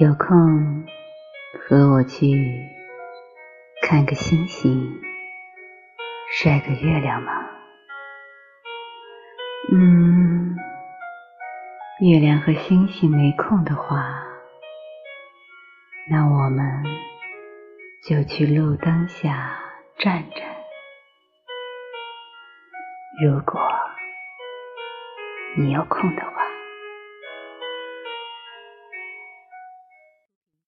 有空和我去看个星星晒个月亮吗嗯月亮和星星没空的话那我们就去路灯下站着如果你有空的话